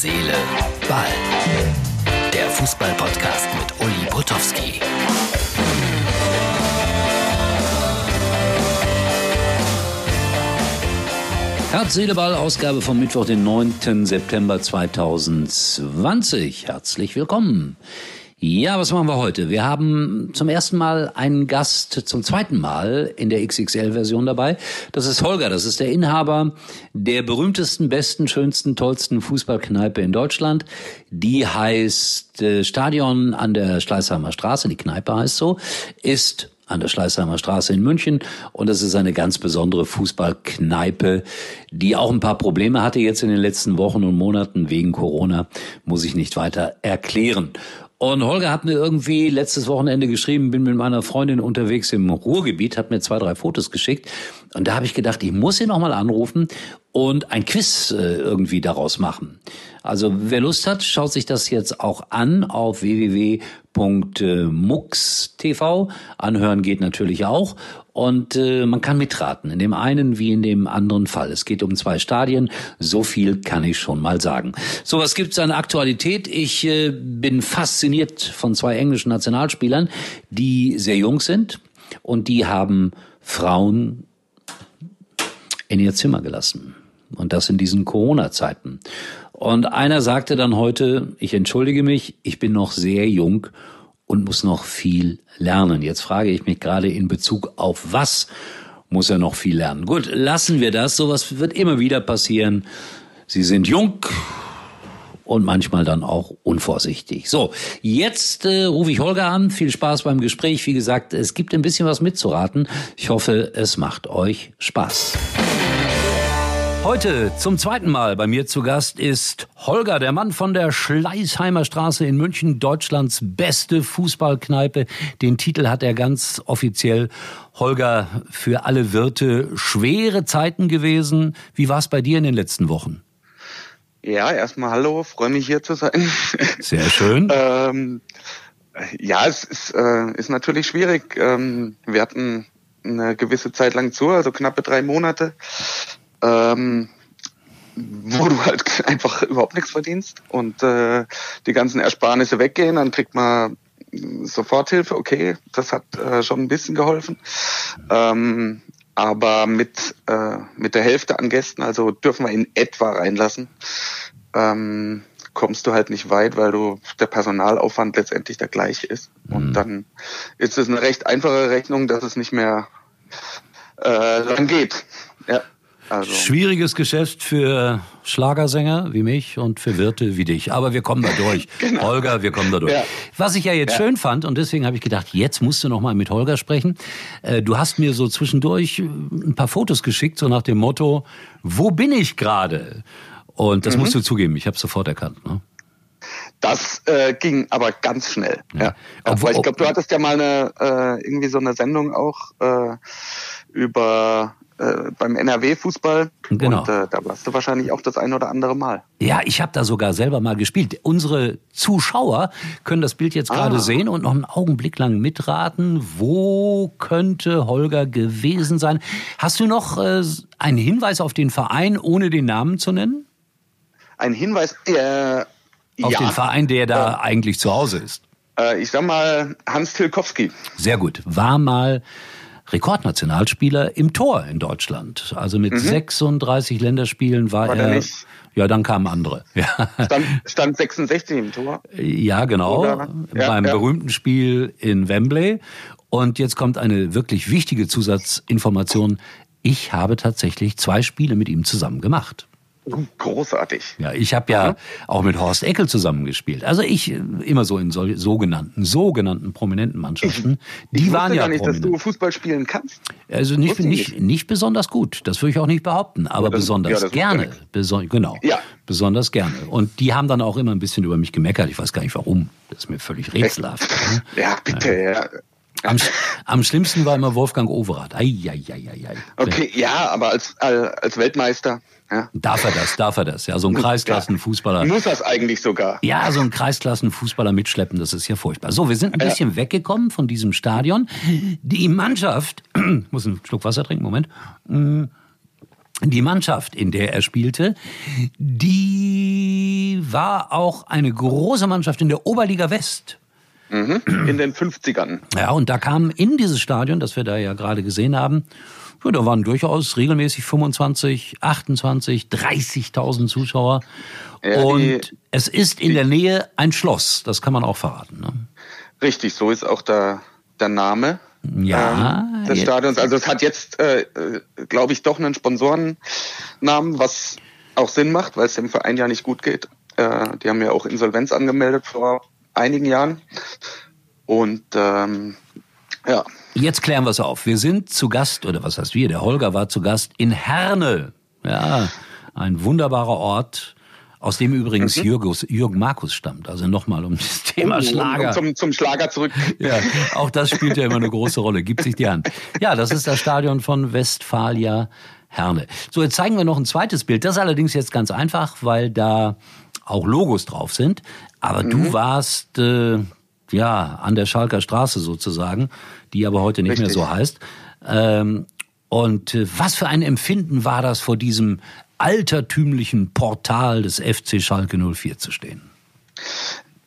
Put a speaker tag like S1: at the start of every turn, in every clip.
S1: Seele, Ball. Der Fußball-Podcast mit Uli Potowski.
S2: Herz, Seele, Ball, Ausgabe vom Mittwoch, den 9. September 2020. Herzlich willkommen. Ja, was machen wir heute? Wir haben zum ersten Mal einen Gast zum zweiten Mal in der XXL-Version dabei. Das ist Holger, das ist der Inhaber der berühmtesten, besten, schönsten, tollsten Fußballkneipe in Deutschland. Die heißt äh, Stadion an der Schleißheimer Straße, die Kneipe heißt so, ist an der Schleißheimer Straße in München. Und das ist eine ganz besondere Fußballkneipe, die auch ein paar Probleme hatte jetzt in den letzten Wochen und Monaten wegen Corona, muss ich nicht weiter erklären. Und Holger hat mir irgendwie letztes Wochenende geschrieben, bin mit meiner Freundin unterwegs im Ruhrgebiet, hat mir zwei, drei Fotos geschickt. Und da habe ich gedacht, ich muss ihn nochmal anrufen und ein Quiz äh, irgendwie daraus machen. Also wer Lust hat, schaut sich das jetzt auch an auf www.mux.tv. Anhören geht natürlich auch. Und äh, man kann mitraten, in dem einen wie in dem anderen Fall. Es geht um zwei Stadien, so viel kann ich schon mal sagen. So, was gibt's an Aktualität? Ich äh, bin fasziniert von zwei englischen Nationalspielern, die sehr jung sind und die haben Frauen in ihr Zimmer gelassen. Und das in diesen Corona-Zeiten. Und einer sagte dann heute, ich entschuldige mich, ich bin noch sehr jung und muss noch viel lernen. Jetzt frage ich mich gerade in Bezug auf was muss er noch viel lernen. Gut, lassen wir das. Sowas wird immer wieder passieren. Sie sind jung und manchmal dann auch unvorsichtig. So, jetzt äh, rufe ich Holger an. Viel Spaß beim Gespräch. Wie gesagt, es gibt ein bisschen was mitzuraten. Ich hoffe, es macht euch Spaß. Heute zum zweiten Mal bei mir zu Gast ist Holger, der Mann von der Schleißheimer Straße in München, Deutschlands beste Fußballkneipe. Den Titel hat er ganz offiziell. Holger, für alle Wirte schwere Zeiten gewesen. Wie war es bei dir in den letzten Wochen?
S3: Ja, erstmal hallo, freue mich hier zu sein.
S2: Sehr schön.
S3: ähm, ja, es ist, äh, ist natürlich schwierig. Ähm, wir hatten eine gewisse Zeit lang zu, also knappe drei Monate ähm, wo du halt einfach überhaupt nichts verdienst und äh, die ganzen Ersparnisse weggehen, dann kriegt man Soforthilfe, okay, das hat äh, schon ein bisschen geholfen. Ähm, aber mit, äh, mit der Hälfte an Gästen, also dürfen wir in etwa reinlassen, ähm, kommst du halt nicht weit, weil du der Personalaufwand letztendlich der gleiche ist. Mhm. Und dann ist es eine recht einfache Rechnung, dass es nicht mehr äh, lang geht. Ja.
S2: Also. Schwieriges Geschäft für Schlagersänger wie mich und für Wirte wie dich. Aber wir kommen da durch. genau. Holger, wir kommen da durch. Ja. Was ich ja jetzt ja. schön fand, und deswegen habe ich gedacht, jetzt musst du noch mal mit Holger sprechen. Äh, du hast mir so zwischendurch ein paar Fotos geschickt, so nach dem Motto, wo bin ich gerade? Und das mhm. musst du zugeben, ich habe sofort erkannt. Ne?
S3: Das äh, ging aber ganz schnell. Ja. ja. Obwohl, ich glaube, du hattest ja mal eine äh, irgendwie so eine Sendung auch äh, über äh, beim NRW-Fußball. Genau. Und äh, da warst du wahrscheinlich auch das ein oder andere Mal.
S2: Ja, ich habe da sogar selber mal gespielt. Unsere Zuschauer können das Bild jetzt gerade ah. sehen und noch einen Augenblick lang mitraten. Wo könnte Holger gewesen sein? Hast du noch äh, einen Hinweis auf den Verein, ohne den Namen zu nennen?
S3: Ein Hinweis, äh,
S2: auf
S3: ja.
S2: den Verein, der da äh, eigentlich zu Hause ist.
S3: Äh, ich sag mal Hans Tilkowski.
S2: Sehr gut. War mal Rekordnationalspieler im Tor in Deutschland. Also mit mhm. 36 Länderspielen war, war er. Nicht? Ja, dann kamen andere. Ja.
S3: Stand, stand 66 im Tor.
S2: Ja, genau. Oder? beim ja. berühmten Spiel in Wembley. Und jetzt kommt eine wirklich wichtige Zusatzinformation. Ich habe tatsächlich zwei Spiele mit ihm zusammen gemacht.
S3: Großartig.
S2: Ja, ich habe ja mhm. auch mit Horst Eckel zusammengespielt. Also ich äh, immer so in so, sogenannten, sogenannten prominenten Mannschaften.
S3: Ich, die ich waren ja gar nicht, prominent. dass du Fußball spielen kannst.
S2: Also nicht, nicht, nicht, nicht besonders gut. Das würde ich auch nicht behaupten, aber das, besonders ja, gerne. Beson genau. Ja. Besonders gerne. Und die haben dann auch immer ein bisschen über mich gemeckert. Ich weiß gar nicht warum. Das ist mir völlig rätselhaft.
S3: Ja, bitte, ja.
S2: Am, am, schlimmsten war immer Wolfgang Overath. Ei, ei, ei, ei, ei.
S3: Okay, ja, aber als, als Weltmeister ja.
S2: Darf er das, darf er das. Ja, so ein Kreisklassenfußballer.
S3: Muss das eigentlich sogar.
S2: Ja, so ein Kreisklassenfußballer mitschleppen, das ist ja furchtbar. So, wir sind ein bisschen ja. weggekommen von diesem Stadion. Die Mannschaft, muss einen Schluck Wasser trinken, Moment. Mm, die Mannschaft, in der er spielte, die war auch eine große Mannschaft in der Oberliga West.
S3: Mhm. In den 50ern.
S2: Ja, und da kamen in dieses Stadion, das wir da ja gerade gesehen haben, ja, da waren durchaus regelmäßig 25, 28, 30.000 Zuschauer. Ja, und die, es ist in die, der Nähe ein Schloss, das kann man auch verraten. Ne?
S3: Richtig, so ist auch der, der Name ja, ähm, des Stadions. Also es hat jetzt, äh, äh glaube ich, doch einen Sponsorennamen, was auch Sinn macht, weil es dem Verein ja nicht gut geht. Äh, die haben ja auch Insolvenz angemeldet vor einigen Jahren. Und ähm, ja.
S2: Jetzt klären wir es auf. Wir sind zu Gast, oder was heißt wir? Der Holger war zu Gast in Herne. Ja, ein wunderbarer Ort, aus dem übrigens mhm. Jürgus, Jürgen Markus stammt. Also nochmal um das Thema oh, Schlager.
S3: Zum, zum Schlager zurück.
S2: Ja, auch das spielt ja immer eine große Rolle. Gibt sich die Hand. Ja, das ist das Stadion von Westfalia Herne. So, jetzt zeigen wir noch ein zweites Bild. Das ist allerdings jetzt ganz einfach, weil da auch Logos drauf sind. Aber mhm. du warst äh, ja an der Schalker Straße sozusagen, die aber heute nicht Richtig. mehr so heißt. Ähm, und äh, was für ein Empfinden war das, vor diesem altertümlichen Portal des FC Schalke 04 zu stehen?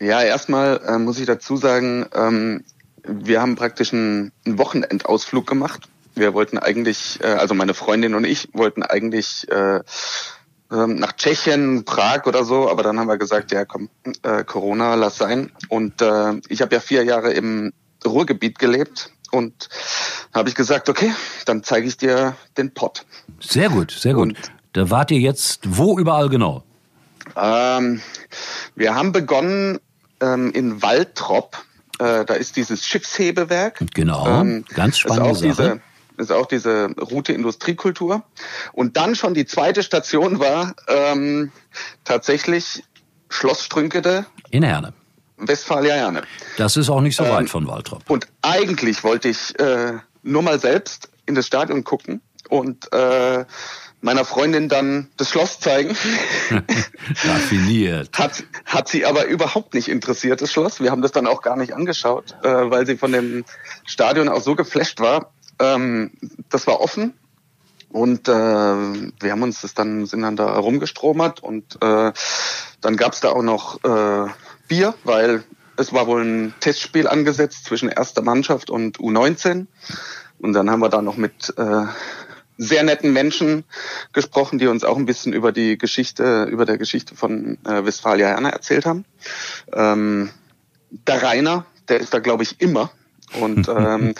S3: Ja, erstmal äh, muss ich dazu sagen, ähm, wir haben praktisch einen, einen Wochenendausflug gemacht. Wir wollten eigentlich, äh, also meine Freundin und ich wollten eigentlich äh, ähm, nach Tschechien, Prag oder so, aber dann haben wir gesagt, ja komm, äh, Corona, lass sein. Und äh, ich habe ja vier Jahre im Ruhrgebiet gelebt und habe ich gesagt, okay, dann zeige ich dir den Pott.
S2: Sehr gut, sehr gut. Und, da wart ihr jetzt wo überall genau?
S3: Ähm, wir haben begonnen ähm, in Waltrop. Äh, da ist dieses Schiffshebewerk.
S2: Genau, ähm, ganz spannende Sache.
S3: Diese, ist auch diese Route Industriekultur. Und dann schon die zweite Station war ähm, tatsächlich Schloss Strünkede.
S2: In Herne.
S3: Westfalia Herne.
S2: Das ist auch nicht so weit ähm, von Waltrop.
S3: Und eigentlich wollte ich äh, nur mal selbst in das Stadion gucken und äh, meiner Freundin dann das Schloss zeigen.
S2: Raffiniert.
S3: Hat, hat sie aber überhaupt nicht interessiert, das Schloss. Wir haben das dann auch gar nicht angeschaut, äh, weil sie von dem Stadion auch so geflasht war, ähm, das war offen und äh, wir haben uns das dann sind dann da rumgestromert und äh, dann gab's da auch noch äh, Bier, weil es war wohl ein Testspiel angesetzt zwischen erster Mannschaft und U19 und dann haben wir da noch mit äh, sehr netten Menschen gesprochen, die uns auch ein bisschen über die Geschichte, über der Geschichte von äh, Westfalia Herne erzählt haben. Ähm, der Rainer, der ist da glaube ich immer und ähm,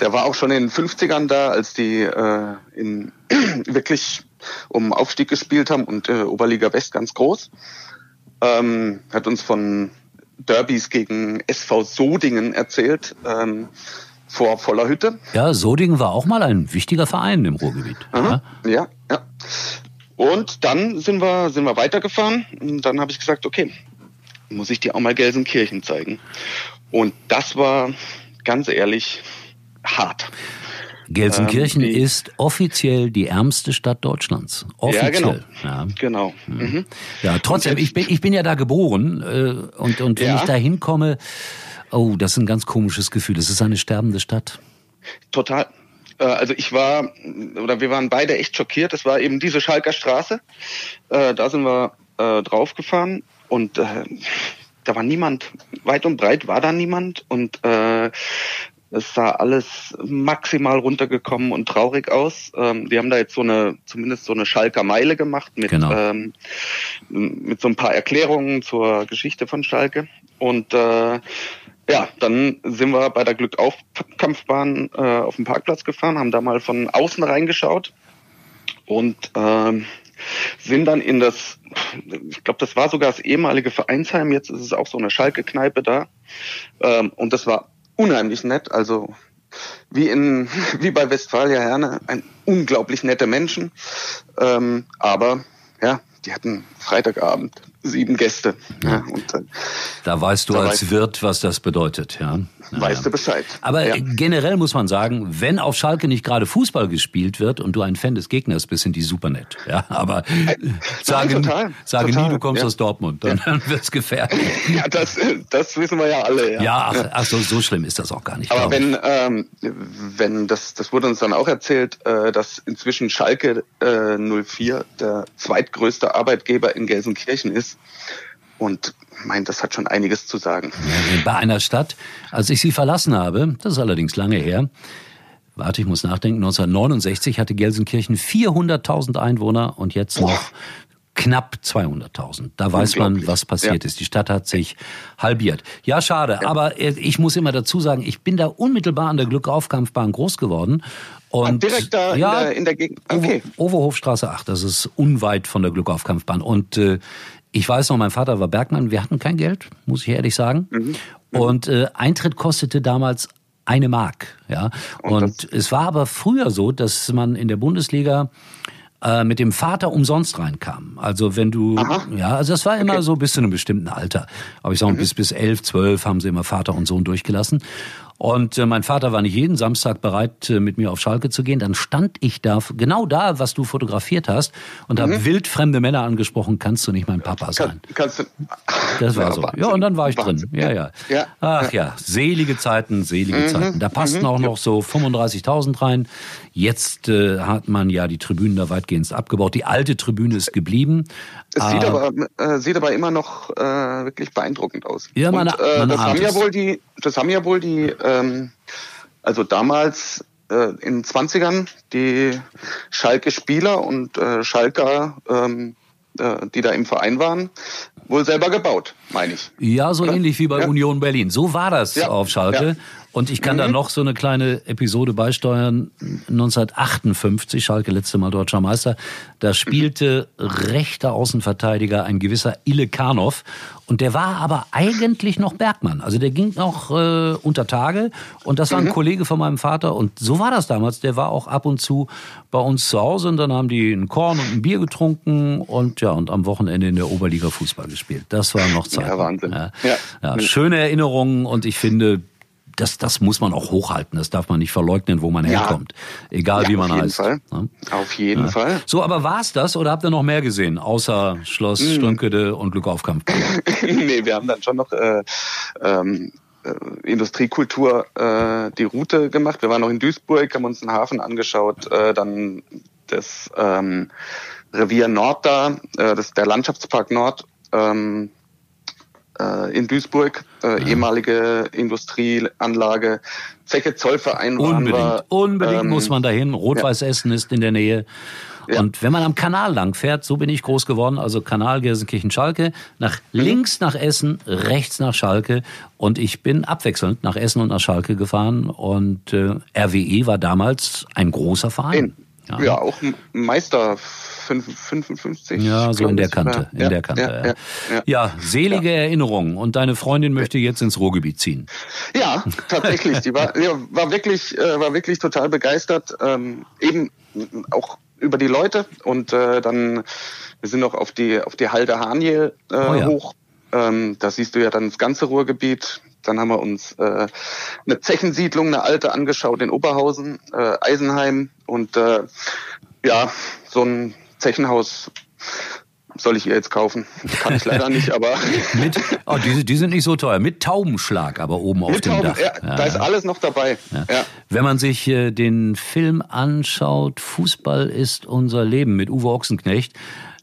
S3: der war auch schon in den 50ern da, als die äh, in wirklich um Aufstieg gespielt haben und äh, Oberliga West ganz groß. Ähm, hat uns von Derbys gegen SV Sodingen erzählt. Ähm, vor voller Hütte.
S2: Ja, Sodingen war auch mal ein wichtiger Verein im Ruhrgebiet.
S3: Aha, ja, ja. Und dann sind wir, sind wir weitergefahren. Und dann habe ich gesagt, okay, muss ich dir auch mal Gelsenkirchen zeigen. Und das war ganz ehrlich hart.
S2: Gelsenkirchen ähm, ist offiziell die ärmste Stadt Deutschlands. Offiziell.
S3: Ja, genau. Ja, genau.
S2: Mhm. ja trotzdem, ich bin, ich bin ja da geboren äh, und, und wenn ja. ich da hinkomme, oh, das ist ein ganz komisches Gefühl. Es ist eine sterbende Stadt.
S3: Total. Äh, also ich war, oder wir waren beide echt schockiert. Es war eben diese Schalker Straße. Äh, da sind wir äh, draufgefahren und da war niemand, weit und breit war da niemand und äh, es sah alles maximal runtergekommen und traurig aus. Ähm, wir haben da jetzt so eine, zumindest so eine Schalker Meile gemacht mit, genau. ähm, mit so ein paar Erklärungen zur Geschichte von Schalke. Und äh, ja, dann sind wir bei der Glückaufkampfbahn äh, auf dem Parkplatz gefahren, haben da mal von außen reingeschaut und ähm, sind dann in das, ich glaube, das war sogar das ehemalige Vereinsheim, jetzt ist es auch so eine Schalke-Kneipe da. Ähm, und das war unheimlich nett, also wie in wie bei Westfalia Herne, ein unglaublich nette Menschen. Ähm, aber ja, die hatten Freitagabend sieben Gäste. Ja. und,
S2: äh, da weißt du da als Wirt, was das bedeutet, ja.
S3: Weißt du Bescheid.
S2: Aber ja. generell muss man sagen, wenn auf Schalke nicht gerade Fußball gespielt wird und du ein Fan des Gegners bist, sind die super nett. Ja, aber äh, sage, total, sage total. nie, du kommst ja. aus Dortmund, dann, ja. wird's gefährlich.
S3: Ja, das, das wissen wir ja alle. Ja,
S2: ja ach, ach so, so schlimm ist das auch gar nicht.
S3: Aber wenn, ähm, wenn das, das wurde uns dann auch erzählt, äh, dass inzwischen Schalke äh, 04 der zweitgrößte Arbeitgeber in Gelsenkirchen ist Und mein, das hat schon einiges zu sagen.
S2: Bei einer Stadt, als ich sie verlassen habe, das ist allerdings lange her, warte, ich muss nachdenken, 1969 hatte Gelsenkirchen 400.000 Einwohner und jetzt noch knapp 200.000. Da weiß man, was passiert ja. ist. Die Stadt hat sich halbiert. Ja, schade. Ja. Aber äh, ich muss immer dazu sagen, ich bin da unmittelbar an der Glückaufkampfbahn groß geworden. Und
S3: ah, direkt da ja, in, der, in der Gegend. Okay.
S2: Overhofstraße 8, das ist unweit von der Glückaufkampfbahn. Und äh, ich weiß noch, mein Vater war Bergmann, wir hatten kein Geld, muss ich ehrlich sagen. Mhm. Mhm. Und äh, Eintritt kostete damals eine Mark. Ja? Und, und es war aber früher so, dass man in der Bundesliga äh, mit dem Vater umsonst reinkam. Also wenn du, Aha. ja, also das war immer okay. so bis zu einem bestimmten Alter. Aber ich sage mhm. bis bis elf, zwölf haben sie immer Vater und Sohn durchgelassen. Und äh, mein Vater war nicht jeden Samstag bereit, äh, mit mir auf Schalke zu gehen. Dann stand ich da, genau da, was du fotografiert hast, und mhm. habe wildfremde Männer angesprochen, kannst du nicht mein Papa sein. Kann, kannst du, das war ja, so. Wahnsinn. Ja, und dann war ich Wahnsinn. drin. Ja, ja, ja. Ach ja, selige Zeiten, selige mhm. Zeiten. Da passten mhm. auch noch so 35.000 rein. Jetzt äh, hat man ja die Tribünen da weitgehend abgebaut. Die alte Tribüne ist geblieben.
S3: Es sieht, aber, äh, sieht aber immer noch äh, wirklich beeindruckend aus.
S2: Ja, meine, Und, äh,
S3: meine das, haben ja wohl die, das haben ja wohl die, ähm, also damals äh, in den 20ern, die Schalke-Spieler und äh, Schalker, ähm, äh, die da im Verein waren, wohl selber gebaut, meine ich.
S2: Ja, so Oder? ähnlich wie bei ja. Union Berlin. So war das ja. auf Schalke. Ja. Und ich kann mhm. da noch so eine kleine Episode beisteuern. 1958, Schalke letzte Mal deutscher Meister, da spielte rechter Außenverteidiger ein gewisser Ille Karnow. Und der war aber eigentlich noch Bergmann. Also der ging noch äh, unter Tage. Und das war ein mhm. Kollege von meinem Vater. Und so war das damals. Der war auch ab und zu bei uns zu Hause. Und dann haben die ein Korn und ein Bier getrunken. Und ja, und am Wochenende in der Oberliga Fußball gespielt. Das war noch Zeit.
S3: Ja, Wahnsinn.
S2: Ja. Ja. ja. schöne Erinnerungen. Und ich finde, das, das muss man auch hochhalten. Das darf man nicht verleugnen, wo man ja. herkommt. Egal ja, wie man heißt.
S3: Fall. Ne? Auf jeden ja. Fall.
S2: So, aber war's das oder habt ihr noch mehr gesehen? Außer Schloss hm. Strünkede und Glück auf Kampf?
S3: nee, wir haben dann schon noch äh, ähm, äh, Industriekultur äh, die Route gemacht. Wir waren noch in Duisburg, haben uns den Hafen angeschaut, äh, dann das ähm, Revier Nord da, äh, das der Landschaftspark Nord. Ähm, äh, in Duisburg, äh, ja. ehemalige Industrieanlage, Zeche Zollverein
S2: Unbedingt, war, unbedingt ähm, muss man dahin. Rot-Weiß Essen ist in der Nähe. Ja. Und wenn man am Kanal lang fährt, so bin ich groß geworden, also Kanal Gelsenkirchen-Schalke, nach mhm. links nach Essen, rechts nach Schalke. Und ich bin abwechselnd nach Essen und nach Schalke gefahren. Und äh, RWE war damals ein großer Verein.
S3: Ja, ja auch Meister 55.
S2: Ja, so in der Kante. In ja, der Kante. Ja, ja, selige Erinnerungen. Und deine Freundin möchte jetzt ins Ruhrgebiet ziehen.
S3: Ja, tatsächlich. Die war, war wirklich, äh, war wirklich total begeistert. Ähm, eben auch über die Leute und äh, dann wir sind noch auf die auf die Halde Haniel äh, oh hoch. Ähm, da siehst du ja dann das ganze Ruhrgebiet. Dann haben wir uns äh, eine Zechensiedlung, eine alte angeschaut in Oberhausen, äh, Eisenheim und äh, ja so ein Zechenhaus soll ich ihr jetzt kaufen. Kann ich leider nicht, aber.
S2: Mit, oh, die, die, sind nicht so teuer. Mit Taubenschlag, aber oben auf dem Tauben, Dach.
S3: Ja, ja, da ist alles noch dabei. Ja.
S2: Wenn man sich äh, den Film anschaut, Fußball ist unser Leben mit Uwe Ochsenknecht,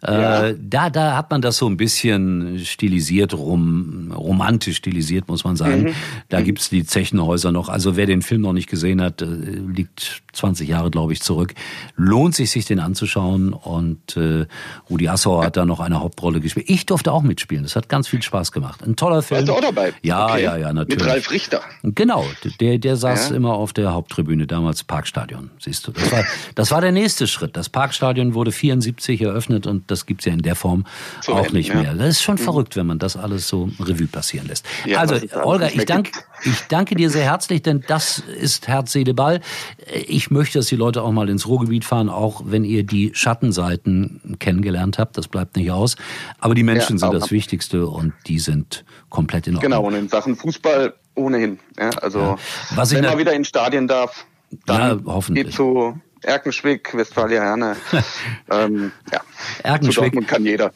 S2: ja. Äh, da, da hat man das so ein bisschen stilisiert, rom, romantisch stilisiert, muss man sagen. Mhm. Da mhm. gibt's die Zechenhäuser noch. Also wer den Film noch nicht gesehen hat, äh, liegt 20 Jahre, glaube ich, zurück. Lohnt sich, sich den anzuschauen. Und äh, Rudi Assauer hat da noch eine Hauptrolle gespielt. Ich durfte auch mitspielen. Das hat ganz viel Spaß gemacht. Ein toller Film.
S3: Warst du auch dabei?
S2: Ja, okay. ja, ja, natürlich.
S3: Mit Ralf Richter.
S2: Genau, der, der saß ja. immer auf der Haupttribüne, damals Parkstadion, siehst du. Das war, das war der nächste Schritt. Das Parkstadion wurde 74 eröffnet und das gibt's ja in der Form Zu auch nicht ja. mehr. Das ist schon mhm. verrückt, wenn man das alles so Revue passieren lässt. Ja, also, Olga, ich danke, ich danke dir sehr herzlich, denn das ist Herz, Seele, Ball. Ich möchte, dass die Leute auch mal ins Ruhrgebiet fahren, auch wenn ihr die Schattenseiten kennengelernt habt. Das bleibt nicht aus. Aber die Menschen ja, sind das Wichtigste und die sind komplett in Ordnung.
S3: Genau, und in Sachen Fußball ohnehin. Ja, also, Was wenn man wieder in Stadien darf, dann ja, hoffentlich. geht so Erkenschwick, Westfalia Herne. ähm, ja.
S2: Erkenschwick.
S3: kann jeder.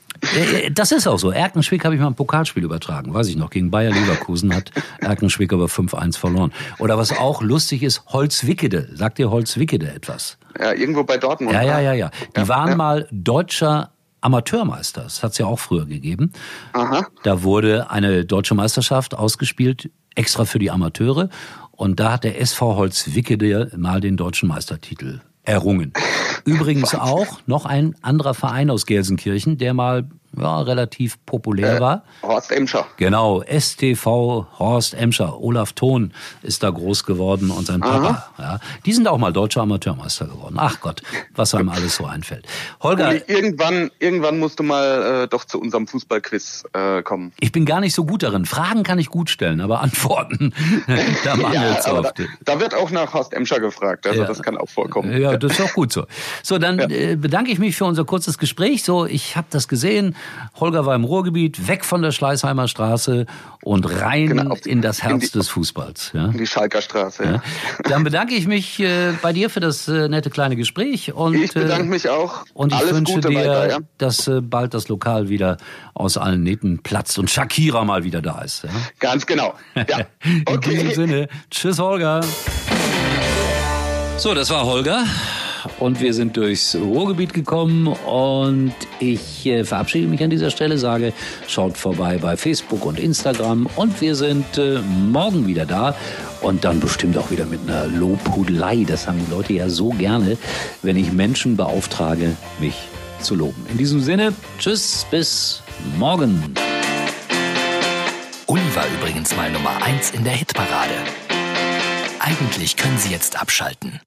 S2: Das ist auch so. Erkenschwick habe ich mal ein Pokalspiel übertragen, weiß ich noch. Gegen Bayer Leverkusen hat Erkenschwick aber 5-1 verloren. Oder was auch lustig ist, Holzwickede. Sagt dir Holzwickede etwas?
S3: Ja, irgendwo bei Dortmund.
S2: Ja, ja, ja, ja. Die ja, waren ja. mal deutscher Amateurmeister. Das hat es ja auch früher gegeben.
S3: Aha.
S2: Da wurde eine deutsche Meisterschaft ausgespielt, extra für die Amateure. Und da hat der SV Holzwickede mal den deutschen Meistertitel errungen. Übrigens auch noch ein anderer Verein aus Gelsenkirchen, der mal ja, relativ populär
S3: Äh,
S2: war.
S3: Horst Emscher.
S2: Genau, STV Horst Emscher, Olaf Thon ist da groß geworden und sein Papa. Ja, die sind auch mal deutscher Amateurmeister geworden. Ach Gott, was einem alles so einfällt. Holger,
S3: Uli, irgendwann, irgendwann musst du mal äh, doch zu unserem Fußballquiz äh, kommen.
S2: ich bin gar nicht so gut darin. Fragen kann ich gut stellen, aber Antworten, da mangelt's
S3: aber da,
S2: oft.
S3: da wird auch nach Horst Emscher gefragt, also
S2: Ja.
S3: das kann auch vorkommen.
S2: Ja, das ist auch gut so. So, dann äh, bedanke ich mich für unser kurzes Gespräch. So, ich habe das gesehen. Holger war im Ruhrgebiet, weg von der Schleißheimer Straße und rein
S3: Genau, die-
S2: in das
S3: in
S2: Herz
S3: die-
S2: des Fußballs. Ja.
S3: Die Schalker Straße. Ja.
S2: Ja. Dann bedanke ich mich äh, bei dir für das äh, nette kleine Gespräch und
S3: Ich bedanke
S2: äh,
S3: mich auch.
S2: und ich
S3: Alles
S2: wünsche
S3: Gute
S2: dir,
S3: weiter. Ja?
S2: dass äh, bald das Lokal wieder aus allen Nähten platzt und Shakira mal wieder da ist. Ja?
S3: Ganz genau. Ja.
S2: In diesem
S3: Okay.
S2: Sinne, tschüss Holger. So, das war Holger. Und wir sind durchs Ruhrgebiet gekommen und ich äh, verabschiede mich an dieser Stelle, sage, schaut vorbei bei Facebook und Instagram und wir sind äh, morgen wieder da und dann bestimmt auch wieder mit einer Lobhudelei. Das haben die Leute ja so gerne, wenn ich Menschen beauftrage, mich zu loben. In diesem Sinne, tschüss, bis morgen.
S1: Uli war übrigens mal Nummer 1 in der Hitparade. Eigentlich können Sie jetzt abschalten.